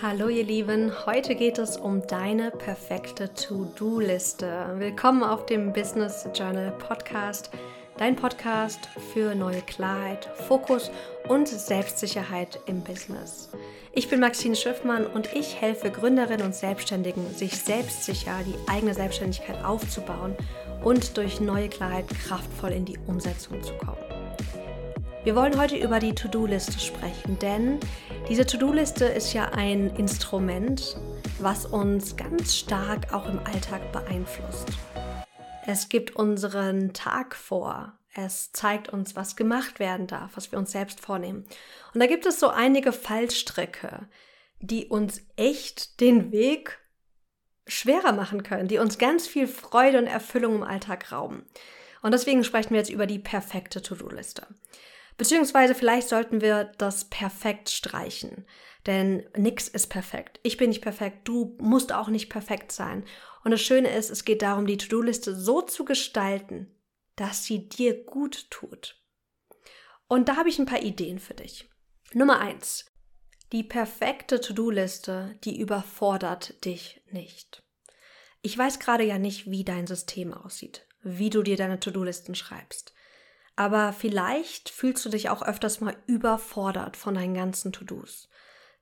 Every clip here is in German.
Hallo ihr Lieben, heute geht es um deine perfekte To-Do-Liste. Willkommen auf dem Business Journal Podcast, dein Podcast für neue Klarheit, Fokus und Selbstsicherheit im Business. Ich bin Maxine Schiffmann und ich helfe Gründerinnen und Selbstständigen, sich selbstsicher die eigene Selbstständigkeit aufzubauen und durch neue Klarheit kraftvoll in die Umsetzung zu kommen. Wir wollen heute über die To-Do-Liste sprechen, denn diese To-Do-Liste ist ja ein Instrument, was uns ganz stark auch im Alltag beeinflusst. Es gibt unseren Tag vor. Es zeigt uns, was gemacht werden darf, was wir uns selbst vornehmen. Und da gibt es so einige Fallstricke, die uns echt den Weg schwerer machen können, die uns ganz viel Freude und Erfüllung im Alltag rauben. Und deswegen sprechen wir jetzt über die perfekte To-Do-Liste. Beziehungsweise vielleicht sollten wir das perfekt streichen. Denn nichts ist perfekt. Ich bin nicht perfekt, du musst auch nicht perfekt sein. Und das Schöne ist, es geht darum, die To-Do-Liste so zu gestalten, dass sie dir gut tut. Und da habe ich ein paar Ideen für dich. Nummer eins: Die perfekte To-Do-Liste, die überfordert dich nicht. Ich weiß gerade ja nicht, wie dein System aussieht, wie du dir deine To-Do-Listen schreibst. Aber vielleicht fühlst du dich auch öfters mal überfordert von deinen ganzen To-Dos.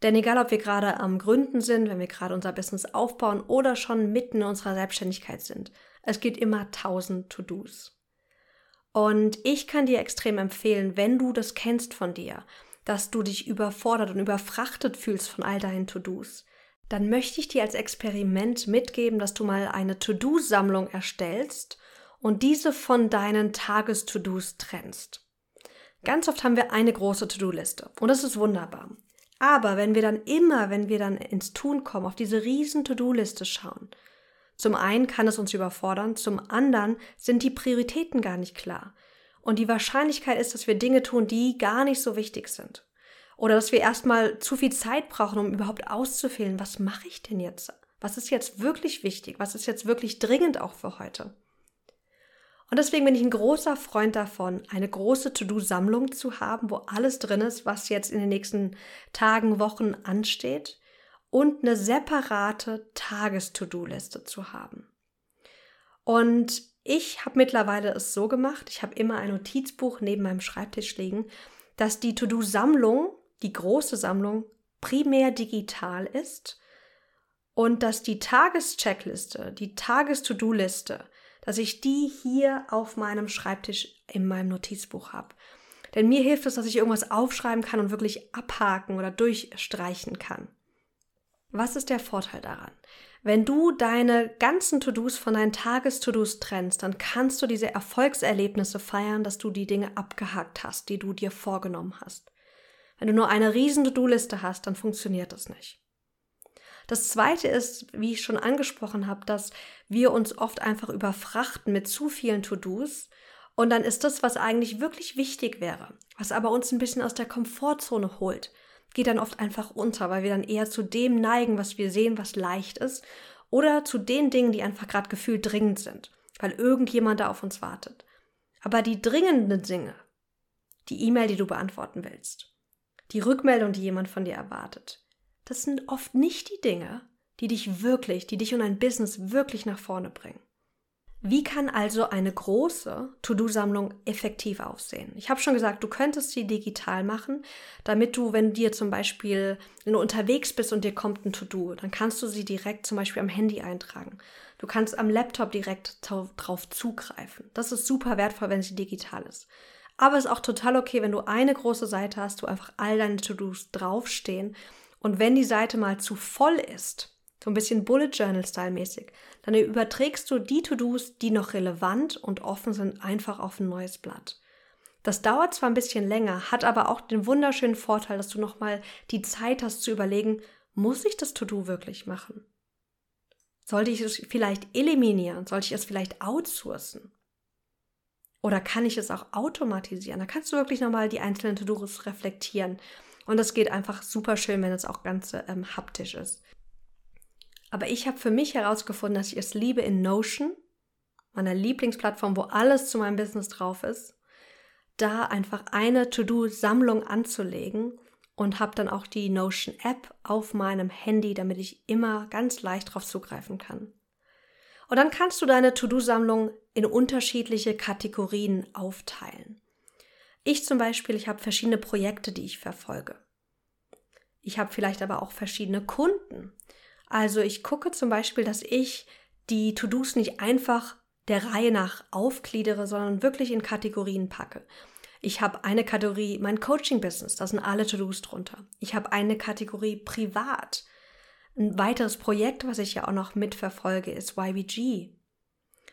Denn egal, ob wir gerade am Gründen sind, wenn wir gerade unser Business aufbauen oder schon mitten in unserer Selbstständigkeit sind, es gibt immer tausend To-Dos. Und ich kann dir extrem empfehlen, wenn du das kennst von dir, dass du dich überfordert und überfrachtet fühlst von all deinen To-Dos, dann möchte ich dir als Experiment mitgeben, dass du mal eine To-Do-Sammlung erstellst und diese von deinen Tages-To-Dos trennst. Ganz oft haben wir eine große To-Do-Liste und das ist wunderbar. Aber wenn wir dann immer, wenn wir dann ins Tun kommen, auf diese riesen To-Do-Liste schauen, zum einen kann es uns überfordern, zum anderen sind die Prioritäten gar nicht klar. Und die Wahrscheinlichkeit ist, dass wir Dinge tun, die gar nicht so wichtig sind. Oder dass wir erstmal zu viel Zeit brauchen, um überhaupt auszufehlen, was mache ich denn jetzt? Was ist jetzt wirklich wichtig? Was ist jetzt wirklich dringend auch für heute? Und deswegen bin ich ein großer Freund davon, eine große To-Do-Sammlung zu haben, wo alles drin ist, was jetzt in den nächsten Tagen, Wochen ansteht und eine separate Tages-To-Do-Liste zu haben. Und ich habe mittlerweile es so gemacht, ich habe immer ein Notizbuch neben meinem Schreibtisch liegen, dass die To-Do-Sammlung, die große Sammlung, primär digital ist und dass die Tagescheckliste, die Tages-To-Do-Liste, dass ich die hier auf meinem Schreibtisch in meinem Notizbuch habe. Denn mir hilft es, dass ich irgendwas aufschreiben kann und wirklich abhaken oder durchstreichen kann. Was ist der Vorteil daran? Wenn du deine ganzen To-Dos von deinen Tages-To-Dos trennst, dann kannst du diese Erfolgserlebnisse feiern, dass du die Dinge abgehakt hast, die du dir vorgenommen hast. Wenn du nur eine riesen To-Do-Liste hast, dann funktioniert das nicht. Das zweite ist, wie ich schon angesprochen habe, dass wir uns oft einfach überfrachten mit zu vielen To-Dos. Und dann ist das, was eigentlich wirklich wichtig wäre, was aber uns ein bisschen aus der Komfortzone holt, geht dann oft einfach unter, weil wir dann eher zu dem neigen, was wir sehen, was leicht ist, oder zu den Dingen, die einfach gerade gefühlt dringend sind, weil irgendjemand da auf uns wartet. Aber die dringenden Dinge, die E-Mail, die du beantworten willst, die Rückmeldung, die jemand von dir erwartet, das sind oft nicht die Dinge, die dich wirklich, die dich und dein Business wirklich nach vorne bringen. Wie kann also eine große To-Do-Sammlung effektiv aussehen? Ich habe schon gesagt, du könntest sie digital machen, damit du, wenn dir zum Beispiel, wenn du unterwegs bist und dir kommt ein To-Do, dann kannst du sie direkt zum Beispiel am Handy eintragen. Du kannst am Laptop direkt drauf zugreifen. Das ist super wertvoll, wenn sie digital ist. Aber es ist auch total okay, wenn du eine große Seite hast, wo einfach all deine To-Dos draufstehen und wenn die Seite mal zu voll ist, so ein bisschen Bullet Journal Style mäßig, dann überträgst du die To-Dos, die noch relevant und offen sind, einfach auf ein neues Blatt. Das dauert zwar ein bisschen länger, hat aber auch den wunderschönen Vorteil, dass du nochmal die Zeit hast zu überlegen, muss ich das To-Do wirklich machen? Sollte ich es vielleicht eliminieren? Sollte ich es vielleicht outsourcen? Oder kann ich es auch automatisieren? Da kannst du wirklich nochmal die einzelnen To-Dos reflektieren und das geht einfach super schön, wenn es auch ganz ähm, haptisch ist. Aber ich habe für mich herausgefunden, dass ich es liebe in Notion, meiner Lieblingsplattform, wo alles zu meinem Business drauf ist, da einfach eine To-Do-Sammlung anzulegen und habe dann auch die Notion App auf meinem Handy, damit ich immer ganz leicht darauf zugreifen kann. Und dann kannst du deine To-Do-Sammlung in unterschiedliche Kategorien aufteilen. Ich zum Beispiel, ich habe verschiedene Projekte, die ich verfolge. Ich habe vielleicht aber auch verschiedene Kunden. Also ich gucke zum Beispiel, dass ich die To-Dos nicht einfach der Reihe nach aufgliedere, sondern wirklich in Kategorien packe. Ich habe eine Kategorie mein Coaching-Business, da sind alle To-Dos drunter. Ich habe eine Kategorie privat. Ein weiteres Projekt, was ich ja auch noch mitverfolge, ist YBG.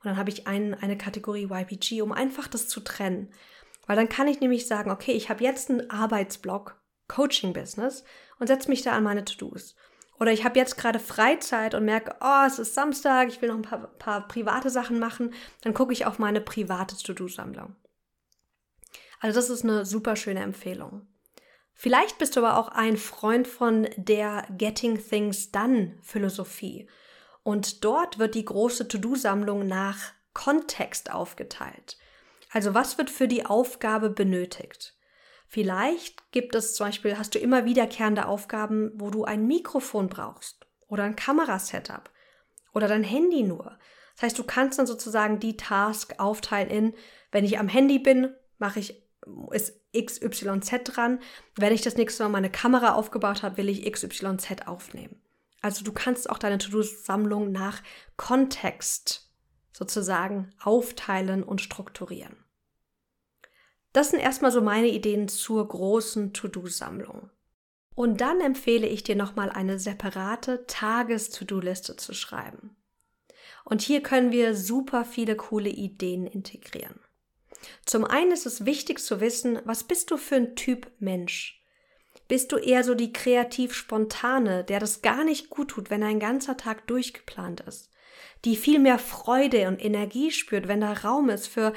Und dann habe ich ein, eine Kategorie YPG, um einfach das zu trennen. Weil dann kann ich nämlich sagen, okay, ich habe jetzt einen Arbeitsblock, Coaching-Business und setze mich da an meine To-Dos. Oder ich habe jetzt gerade Freizeit und merke, oh, es ist Samstag, ich will noch ein paar, paar private Sachen machen, dann gucke ich auf meine private To-Do-Sammlung. Also das ist eine super schöne Empfehlung. Vielleicht bist du aber auch ein Freund von der Getting Things Done Philosophie. Und dort wird die große To-Do-Sammlung nach Kontext aufgeteilt. Also was wird für die Aufgabe benötigt? Vielleicht gibt es zum Beispiel, hast du immer wiederkehrende Aufgaben, wo du ein Mikrofon brauchst oder ein Kamerasetup oder dein Handy nur. Das heißt, du kannst dann sozusagen die Task aufteilen in, wenn ich am Handy bin, mache ich ist XYZ dran. Wenn ich das nächste Mal meine Kamera aufgebaut habe, will ich XYZ aufnehmen. Also du kannst auch deine To-Do-Sammlung nach Kontext sozusagen aufteilen und strukturieren. Das sind erstmal so meine Ideen zur großen To-Do-Sammlung. Und dann empfehle ich dir nochmal eine separate Tages-To-Do-Liste zu schreiben. Und hier können wir super viele coole Ideen integrieren. Zum einen ist es wichtig zu wissen, was bist du für ein Typ Mensch? Bist du eher so die kreativ spontane, der das gar nicht gut tut, wenn ein ganzer Tag durchgeplant ist? Die viel mehr Freude und Energie spürt, wenn da Raum ist für,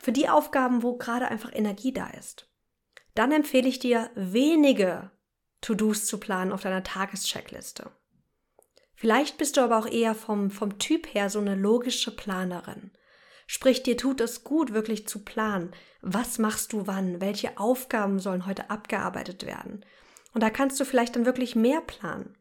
für die Aufgaben, wo gerade einfach Energie da ist. Dann empfehle ich dir, wenige To-Dos zu planen auf deiner Tagescheckliste. Vielleicht bist du aber auch eher vom, vom Typ her so eine logische Planerin. Sprich, dir tut es gut, wirklich zu planen. Was machst du wann? Welche Aufgaben sollen heute abgearbeitet werden? Und da kannst du vielleicht dann wirklich mehr planen.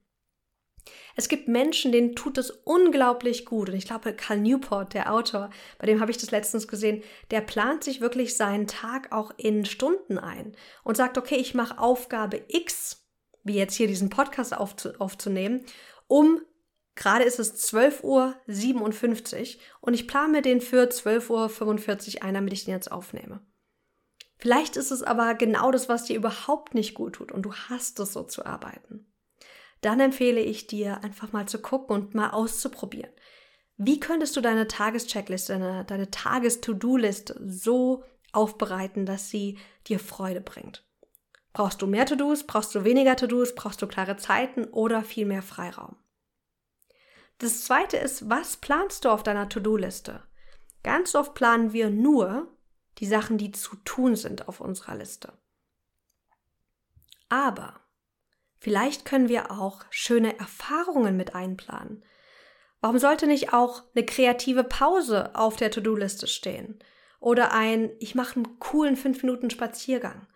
Es gibt Menschen, denen tut es unglaublich gut. Und ich glaube, Carl Newport, der Autor, bei dem habe ich das letztens gesehen, der plant sich wirklich seinen Tag auch in Stunden ein und sagt, okay, ich mache Aufgabe X, wie jetzt hier diesen Podcast aufzunehmen, um Gerade ist es 12.57 Uhr und ich plane mir den für 12.45 Uhr ein, damit ich den jetzt aufnehme. Vielleicht ist es aber genau das, was dir überhaupt nicht gut tut und du hast es so zu arbeiten. Dann empfehle ich dir, einfach mal zu gucken und mal auszuprobieren. Wie könntest du deine Tagescheckliste, deine, deine Tages-To-Do-Liste so aufbereiten, dass sie dir Freude bringt? Brauchst du mehr To-Dos? Brauchst du weniger To-Dos? Brauchst du klare Zeiten oder viel mehr Freiraum? Das zweite ist, was planst du auf deiner To-Do-Liste? Ganz oft planen wir nur die Sachen, die zu tun sind auf unserer Liste. Aber vielleicht können wir auch schöne Erfahrungen mit einplanen. Warum sollte nicht auch eine kreative Pause auf der To-Do-Liste stehen? Oder ein, ich mache einen coolen 5 Minuten Spaziergang.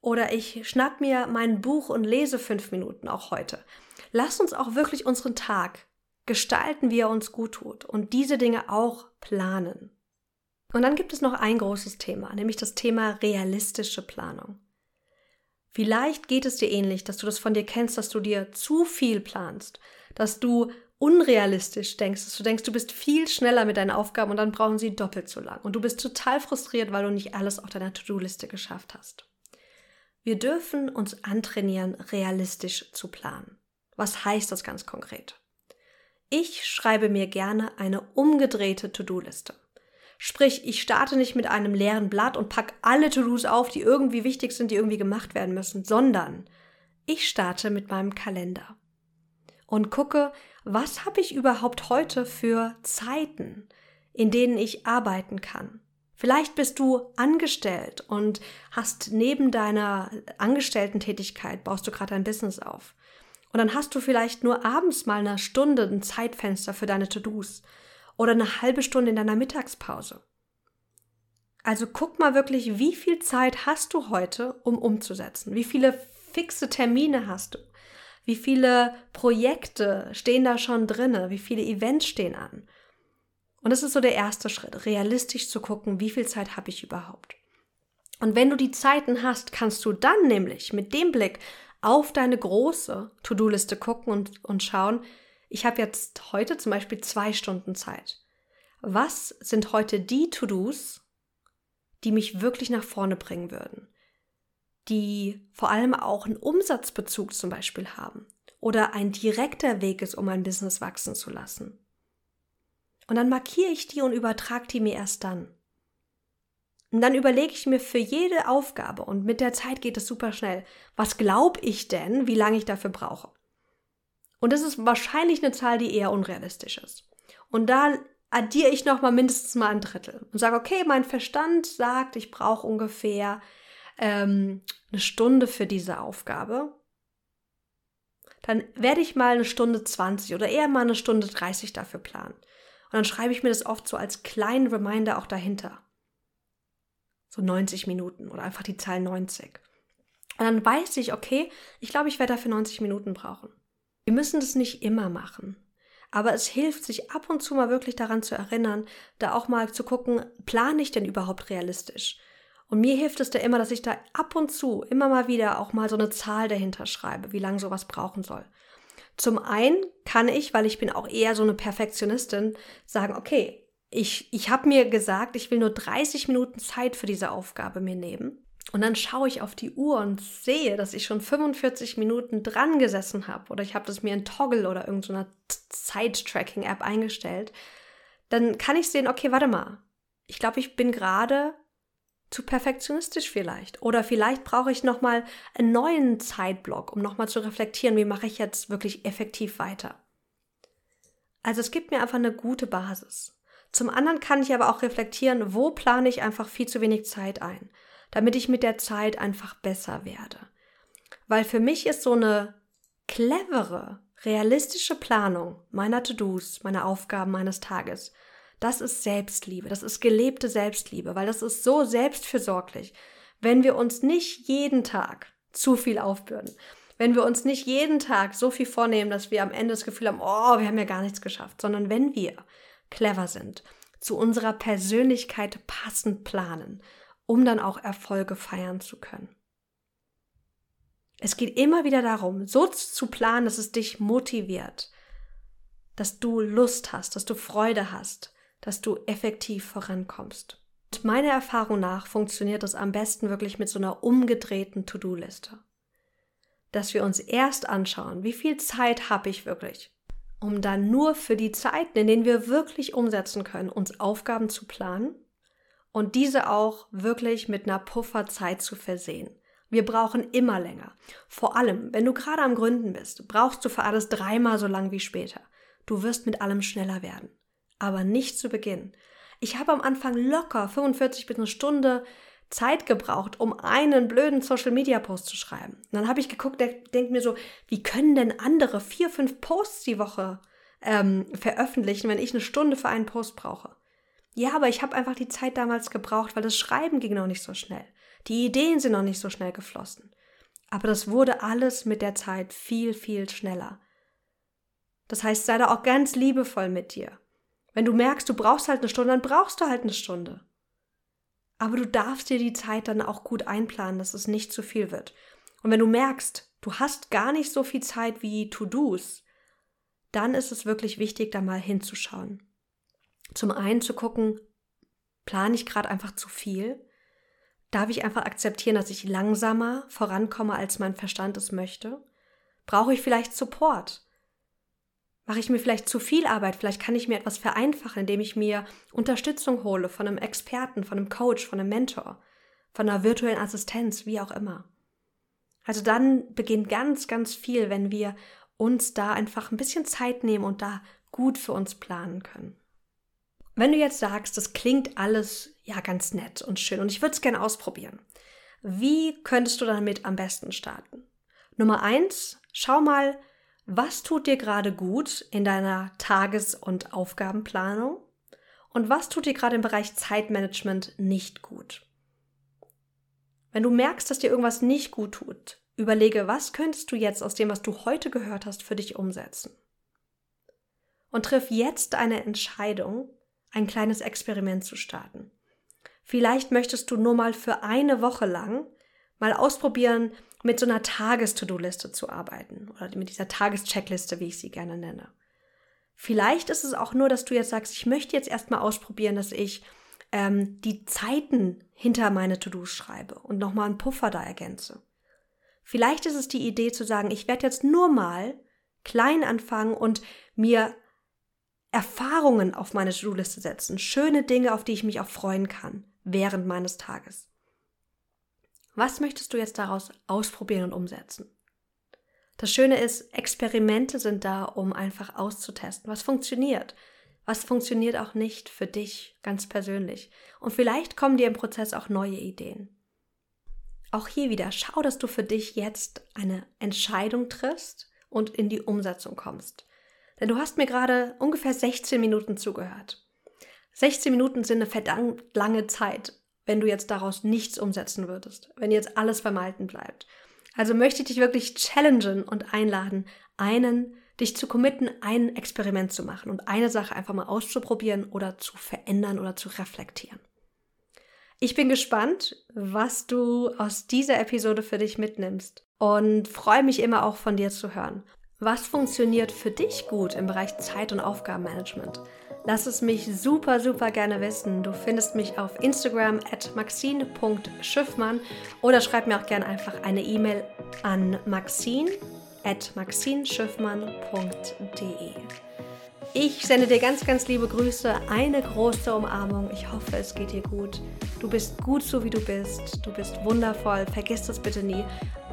Oder ich schnapp mir mein Buch und lese 5 Minuten auch heute. Lass uns auch wirklich unseren Tag gestalten, wie er uns gut tut und diese Dinge auch planen. Und dann gibt es noch ein großes Thema, nämlich das Thema realistische Planung. Vielleicht geht es dir ähnlich, dass du das von dir kennst, dass du dir zu viel planst, dass du unrealistisch denkst, dass du denkst, du bist viel schneller mit deinen Aufgaben und dann brauchen sie doppelt so lang. Und du bist total frustriert, weil du nicht alles auf deiner To-Do-Liste geschafft hast. Wir dürfen uns antrainieren, realistisch zu planen. Was heißt das ganz konkret? Ich schreibe mir gerne eine umgedrehte To-Do-Liste. Sprich, ich starte nicht mit einem leeren Blatt und pack alle To-Dos auf, die irgendwie wichtig sind, die irgendwie gemacht werden müssen, sondern ich starte mit meinem Kalender und gucke, was habe ich überhaupt heute für Zeiten, in denen ich arbeiten kann. Vielleicht bist du angestellt und hast neben deiner Angestellten-Tätigkeit baust du gerade ein Business auf. Und dann hast du vielleicht nur abends mal eine Stunde ein Zeitfenster für deine To-Dos oder eine halbe Stunde in deiner Mittagspause. Also guck mal wirklich, wie viel Zeit hast du heute, um umzusetzen? Wie viele fixe Termine hast du? Wie viele Projekte stehen da schon drinne? Wie viele Events stehen an? Und das ist so der erste Schritt, realistisch zu gucken, wie viel Zeit habe ich überhaupt. Und wenn du die Zeiten hast, kannst du dann nämlich mit dem Blick auf deine große To-Do-Liste gucken und, und schauen, ich habe jetzt heute zum Beispiel zwei Stunden Zeit. Was sind heute die To-Dos, die mich wirklich nach vorne bringen würden? Die vor allem auch einen Umsatzbezug zum Beispiel haben oder ein direkter Weg ist, um ein Business wachsen zu lassen. Und dann markiere ich die und übertrage die mir erst dann. Und dann überlege ich mir für jede Aufgabe, und mit der Zeit geht es super schnell, was glaube ich denn, wie lange ich dafür brauche. Und das ist wahrscheinlich eine Zahl, die eher unrealistisch ist. Und da addiere ich nochmal mindestens mal ein Drittel und sage, okay, mein Verstand sagt, ich brauche ungefähr ähm, eine Stunde für diese Aufgabe. Dann werde ich mal eine Stunde 20 oder eher mal eine Stunde 30 dafür planen. Und dann schreibe ich mir das oft so als kleinen Reminder auch dahinter. So 90 Minuten oder einfach die Zahl 90. Und dann weiß ich, okay, ich glaube, ich werde dafür 90 Minuten brauchen. Wir müssen das nicht immer machen. Aber es hilft, sich ab und zu mal wirklich daran zu erinnern, da auch mal zu gucken, plane ich denn überhaupt realistisch? Und mir hilft es da immer, dass ich da ab und zu immer mal wieder auch mal so eine Zahl dahinter schreibe, wie lange sowas brauchen soll. Zum einen kann ich, weil ich bin auch eher so eine Perfektionistin, sagen, okay, ich, ich habe mir gesagt, ich will nur 30 Minuten Zeit für diese Aufgabe mir nehmen. Und dann schaue ich auf die Uhr und sehe, dass ich schon 45 Minuten dran gesessen habe oder ich habe das mir in Toggle oder irgendeiner Zeit-Tracking-App eingestellt. Dann kann ich sehen, okay, warte mal. Ich glaube, ich bin gerade zu perfektionistisch vielleicht. Oder vielleicht brauche ich nochmal einen neuen Zeitblock, um nochmal zu reflektieren, wie mache ich jetzt wirklich effektiv weiter. Also es gibt mir einfach eine gute Basis. Zum anderen kann ich aber auch reflektieren, wo plane ich einfach viel zu wenig Zeit ein, damit ich mit der Zeit einfach besser werde. Weil für mich ist so eine clevere, realistische Planung meiner To-Dos, meiner Aufgaben meines Tages das ist Selbstliebe, das ist gelebte Selbstliebe, weil das ist so selbstfürsorglich, wenn wir uns nicht jeden Tag zu viel aufbürden, wenn wir uns nicht jeden Tag so viel vornehmen, dass wir am Ende das Gefühl haben, oh, wir haben ja gar nichts geschafft, sondern wenn wir clever sind, zu unserer Persönlichkeit passend planen, um dann auch Erfolge feiern zu können. Es geht immer wieder darum, so zu planen, dass es dich motiviert, dass du Lust hast, dass du Freude hast, dass du effektiv vorankommst. Und meiner Erfahrung nach funktioniert das am besten wirklich mit so einer umgedrehten To-Do-Liste. Dass wir uns erst anschauen, wie viel Zeit habe ich wirklich, um dann nur für die Zeiten, in denen wir wirklich umsetzen können, uns Aufgaben zu planen und diese auch wirklich mit einer Pufferzeit zu versehen. Wir brauchen immer länger. Vor allem, wenn du gerade am Gründen bist, brauchst du für alles dreimal so lang wie später. Du wirst mit allem schneller werden aber nicht zu Beginn. Ich habe am Anfang locker 45 bis eine Stunde Zeit gebraucht, um einen blöden Social Media Post zu schreiben. Und dann habe ich geguckt, der denkt mir so, wie können denn andere vier, fünf Posts die Woche ähm, veröffentlichen, wenn ich eine Stunde für einen Post brauche? Ja, aber ich habe einfach die Zeit damals gebraucht, weil das Schreiben ging noch nicht so schnell. Die Ideen sind noch nicht so schnell geflossen. Aber das wurde alles mit der Zeit viel, viel schneller. Das heißt, sei da auch ganz liebevoll mit dir. Wenn du merkst, du brauchst halt eine Stunde, dann brauchst du halt eine Stunde. Aber du darfst dir die Zeit dann auch gut einplanen, dass es nicht zu viel wird. Und wenn du merkst, du hast gar nicht so viel Zeit wie To-Dos, dann ist es wirklich wichtig, da mal hinzuschauen. Zum einen zu gucken, plane ich gerade einfach zu viel? Darf ich einfach akzeptieren, dass ich langsamer vorankomme, als mein Verstand es möchte? Brauche ich vielleicht Support? Mache ich mir vielleicht zu viel Arbeit? Vielleicht kann ich mir etwas vereinfachen, indem ich mir Unterstützung hole von einem Experten, von einem Coach, von einem Mentor, von einer virtuellen Assistenz, wie auch immer. Also dann beginnt ganz, ganz viel, wenn wir uns da einfach ein bisschen Zeit nehmen und da gut für uns planen können. Wenn du jetzt sagst, das klingt alles ja ganz nett und schön und ich würde es gerne ausprobieren, wie könntest du damit am besten starten? Nummer eins, schau mal, was tut dir gerade gut in deiner Tages- und Aufgabenplanung? Und was tut dir gerade im Bereich Zeitmanagement nicht gut? Wenn du merkst, dass dir irgendwas nicht gut tut, Überlege, was könntest du jetzt aus dem, was du heute gehört hast, für dich umsetzen? Und triff jetzt eine Entscheidung, ein kleines Experiment zu starten. Vielleicht möchtest du nur mal für eine Woche lang mal ausprobieren, mit so einer Tages-To-Do-Liste zu arbeiten oder mit dieser Tagescheckliste, wie ich sie gerne nenne. Vielleicht ist es auch nur, dass du jetzt sagst, ich möchte jetzt erstmal ausprobieren, dass ich ähm, die Zeiten hinter meine To-Dos schreibe und nochmal einen Puffer da ergänze. Vielleicht ist es die Idee zu sagen, ich werde jetzt nur mal klein anfangen und mir Erfahrungen auf meine To-Do-Liste setzen, schöne Dinge, auf die ich mich auch freuen kann während meines Tages. Was möchtest du jetzt daraus ausprobieren und umsetzen? Das Schöne ist, Experimente sind da, um einfach auszutesten, was funktioniert, was funktioniert auch nicht für dich ganz persönlich. Und vielleicht kommen dir im Prozess auch neue Ideen. Auch hier wieder, schau, dass du für dich jetzt eine Entscheidung triffst und in die Umsetzung kommst. Denn du hast mir gerade ungefähr 16 Minuten zugehört. 16 Minuten sind eine verdammt lange Zeit, wenn du jetzt daraus nichts umsetzen würdest, wenn jetzt alles beim Alten bleibt. Also möchte ich dich wirklich challengen und einladen, einen, dich zu committen, ein Experiment zu machen und eine Sache einfach mal auszuprobieren oder zu verändern oder zu reflektieren. Ich bin gespannt, was du aus dieser Episode für dich mitnimmst und freue mich immer auch von dir zu hören. Was funktioniert für dich gut im Bereich Zeit- und Aufgabenmanagement? Lass es mich super, super gerne wissen. Du findest mich auf Instagram at maxine.schiffmann oder schreib mir auch gerne einfach eine E-Mail an maxine at maxinschiffmann.de. Ich sende dir ganz, ganz liebe Grüße, eine große Umarmung. Ich hoffe, es geht dir gut. Du bist gut so, wie du bist. Du bist wundervoll. Vergiss das bitte nie.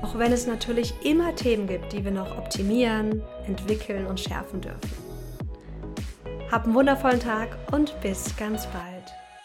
Auch wenn es natürlich immer Themen gibt, die wir noch optimieren, entwickeln und schärfen dürfen. Hab einen wundervollen Tag und bis ganz bald.